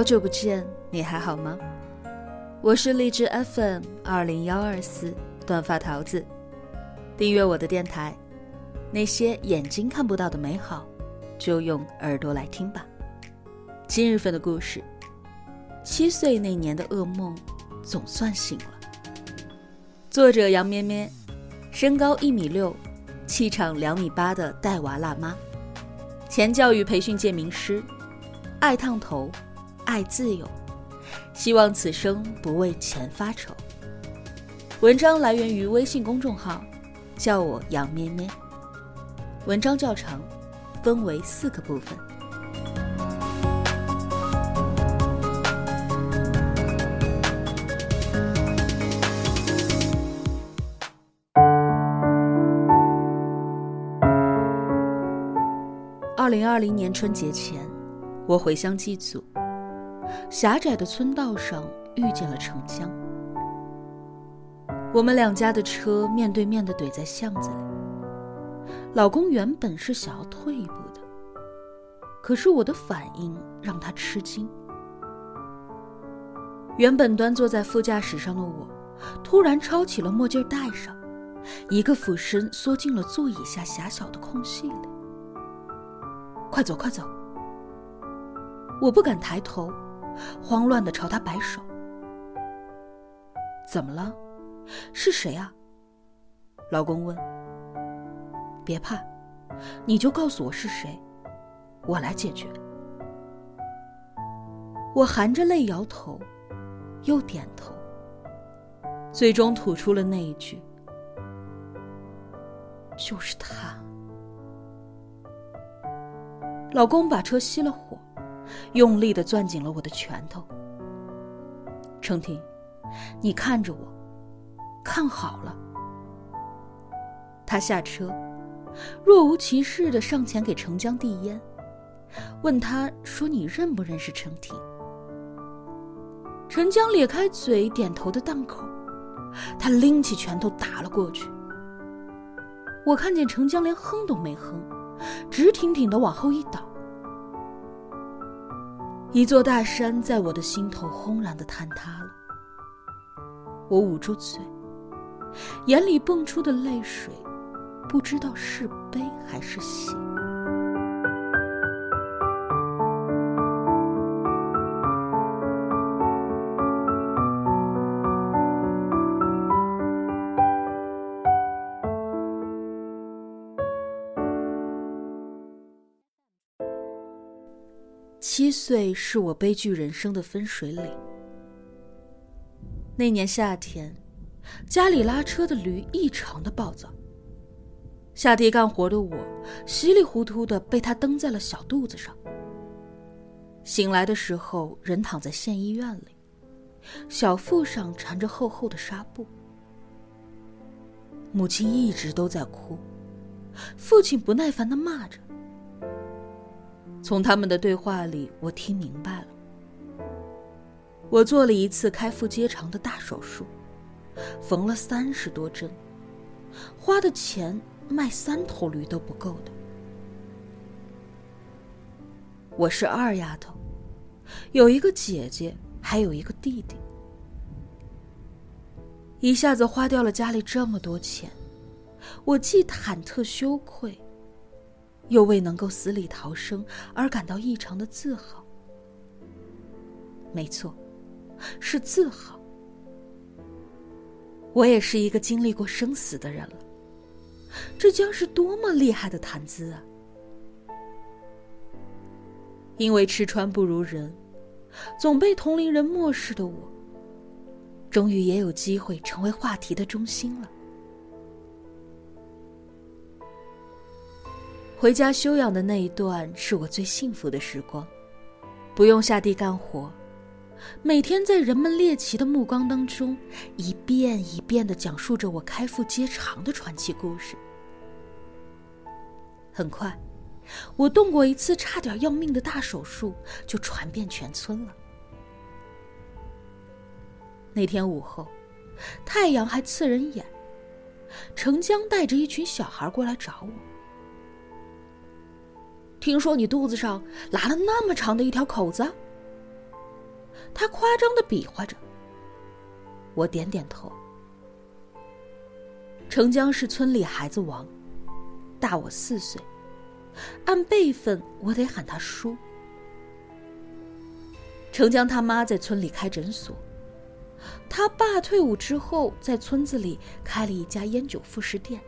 好久不见，你还好吗？我是荔枝 FM 二零幺二四短发桃子，订阅我的电台，那些眼睛看不到的美好，就用耳朵来听吧。今日份的故事：七岁那年的噩梦，总算醒了。作者杨咩咩，身高一米六，气场两米八的带娃辣妈，前教育培训界名师，爱烫头，爱自由。希望此生不为钱发愁。文章来源于微信公众号“叫我杨咩咩”。文章较长，分为四个部分。二零二零年春节前，我回乡祭祖。狭窄的村道上遇见了程江，我们两家的车面对面的怼在巷子里。老公原本是想要退一步的，可是我的反应让他吃惊。原本端坐在副驾驶上的我，突然抄起了墨镜戴上，一个俯身缩进了座椅下狭小的空隙里。快走，快走！我不敢抬头。慌乱的朝他摆手。怎么了？是谁啊？老公问。别怕，你就告诉我是谁，我来解决。我含着泪摇头，又点头，最终吐出了那一句：“就是他。”老公把车熄了火。用力的攥紧了我的拳头。程婷，你看着我，看好了。他下车，若无其事的上前给程江递烟，问他说：“你认不认识程婷？”程江咧开嘴，点头的档口，他拎起拳头打了过去。我看见程江连哼都没哼，直挺挺的往后一倒。一座大山在我的心头轰然的坍塌了。我捂住嘴，眼里蹦出的泪水，不知道是悲还是喜。七岁是我悲剧人生的分水岭。那年夏天，家里拉车的驴异常的暴躁。下地干活的我，稀里糊涂的被他蹬在了小肚子上。醒来的时候，人躺在县医院里，小腹上缠着厚厚的纱布。母亲一直都在哭，父亲不耐烦的骂着。从他们的对话里，我听明白了。我做了一次开腹接肠的大手术，缝了三十多针，花的钱卖三头驴都不够的。我是二丫头，有一个姐姐，还有一个弟弟。一下子花掉了家里这么多钱，我既忐忑羞愧。又为能够死里逃生而感到异常的自豪。没错，是自豪。我也是一个经历过生死的人了，这将是多么厉害的谈资啊！因为吃穿不如人，总被同龄人漠视的我，终于也有机会成为话题的中心了。回家休养的那一段是我最幸福的时光，不用下地干活，每天在人们猎奇的目光当中，一遍一遍的讲述着我开腹接肠的传奇故事。很快，我动过一次差点要命的大手术就传遍全村了。那天午后，太阳还刺人眼，程江带着一群小孩过来找我。听说你肚子上拉了那么长的一条口子？他夸张的比划着。我点点头。程江是村里孩子王，大我四岁，按辈分我得喊他叔。程江他妈在村里开诊所，他爸退伍之后在村子里开了一家烟酒副食店，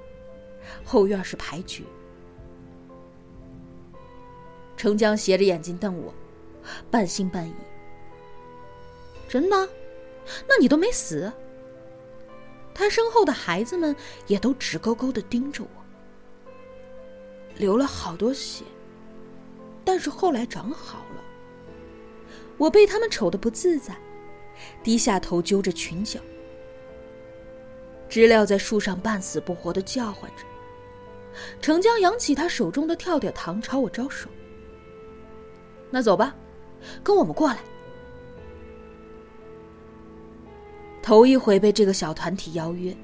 后院是牌局。程江斜着眼睛瞪我，半信半疑：“真的？那你都没死？”他身后的孩子们也都直勾勾的盯着我，流了好多血，但是后来长好了。我被他们瞅得不自在，低下头揪着裙角。知了在树上半死不活的叫唤着，程江扬起他手中的跳跳糖朝我招手。那走吧，跟我们过来。头一回被这个小团体邀约，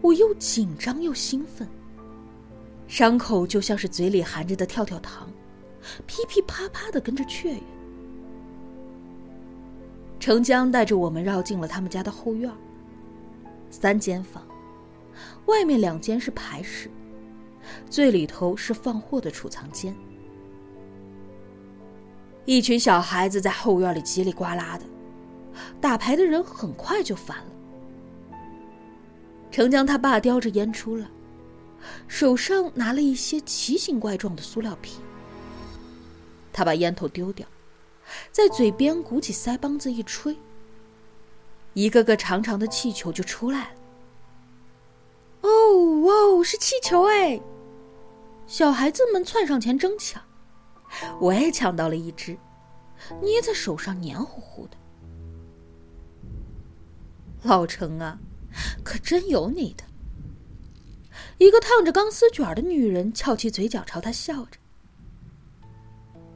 我又紧张又兴奋。伤口就像是嘴里含着的跳跳糖，噼噼啪啪的跟着雀跃。程江带着我们绕进了他们家的后院。三间房，外面两间是排室，最里头是放货的储藏间。一群小孩子在后院里叽里呱啦的。打牌的人很快就烦了。程江他爸叼着烟出来，手上拿了一些奇形怪状的塑料皮。他把烟头丢掉，在嘴边鼓起腮帮子一吹，一个个长长的气球就出来了。哦哇，是气球哎！小孩子们窜上前争抢，我也抢到了一只，捏在手上黏糊糊的。老程啊，可真有你的！一个烫着钢丝卷的女人翘起嘴角朝他笑着。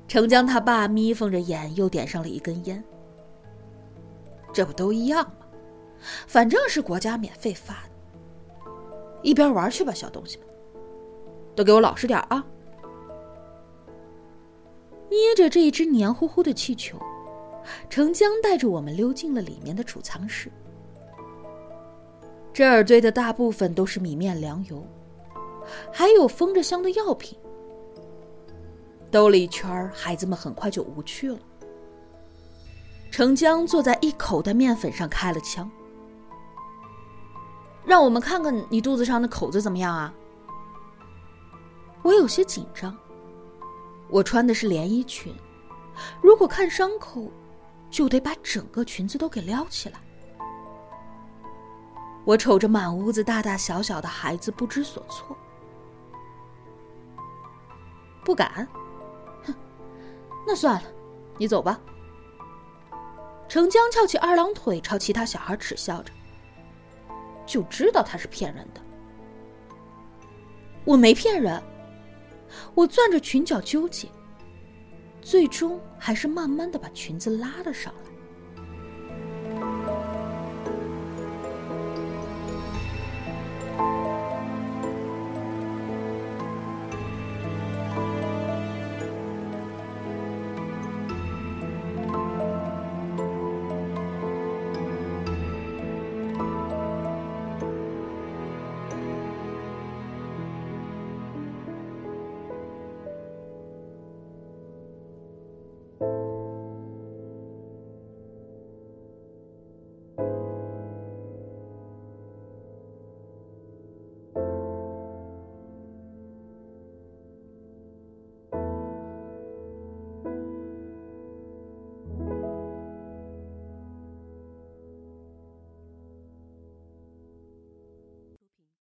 程江他爸眯缝着眼，又点上了一根烟。这不都一样吗？反正是国家免费发的。一边玩去吧，小东西们，都给我老实点啊！捏着这一只黏糊糊的气球，程江带着我们溜进了里面的储藏室。这儿堆的大部分都是米面粮油，还有封着箱的药品。兜了一圈，孩子们很快就无趣了。程江坐在一口袋面粉上开了枪，让我们看看你肚子上的口子怎么样啊？我有些紧张，我穿的是连衣裙，如果看伤口，就得把整个裙子都给撩起来。我瞅着满屋子大大小小的孩子，不知所措。不敢，哼，那算了，你走吧。程江翘起二郎腿，朝其他小孩耻笑着。就知道他是骗人的。我没骗人，我攥着裙角纠结，最终还是慢慢的把裙子拉了上来。